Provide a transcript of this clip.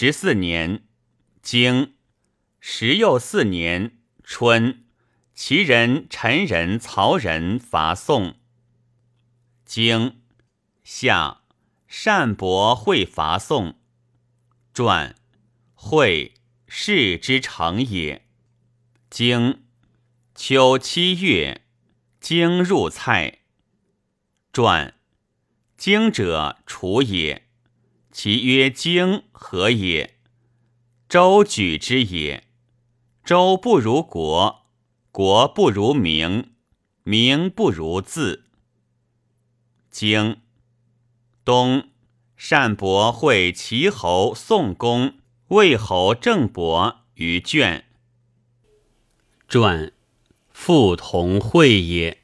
十四年，经十又四年春，齐人、陈人、曹人伐宋。经夏，单伯会伐宋。传会世之成也。经秋七月，经入蔡。传经者楚也。其曰经何也？周举之也。周不如国，国不如名，名不如字。经东单伯会齐侯宋公、魏侯郑伯于卷。传父同会也。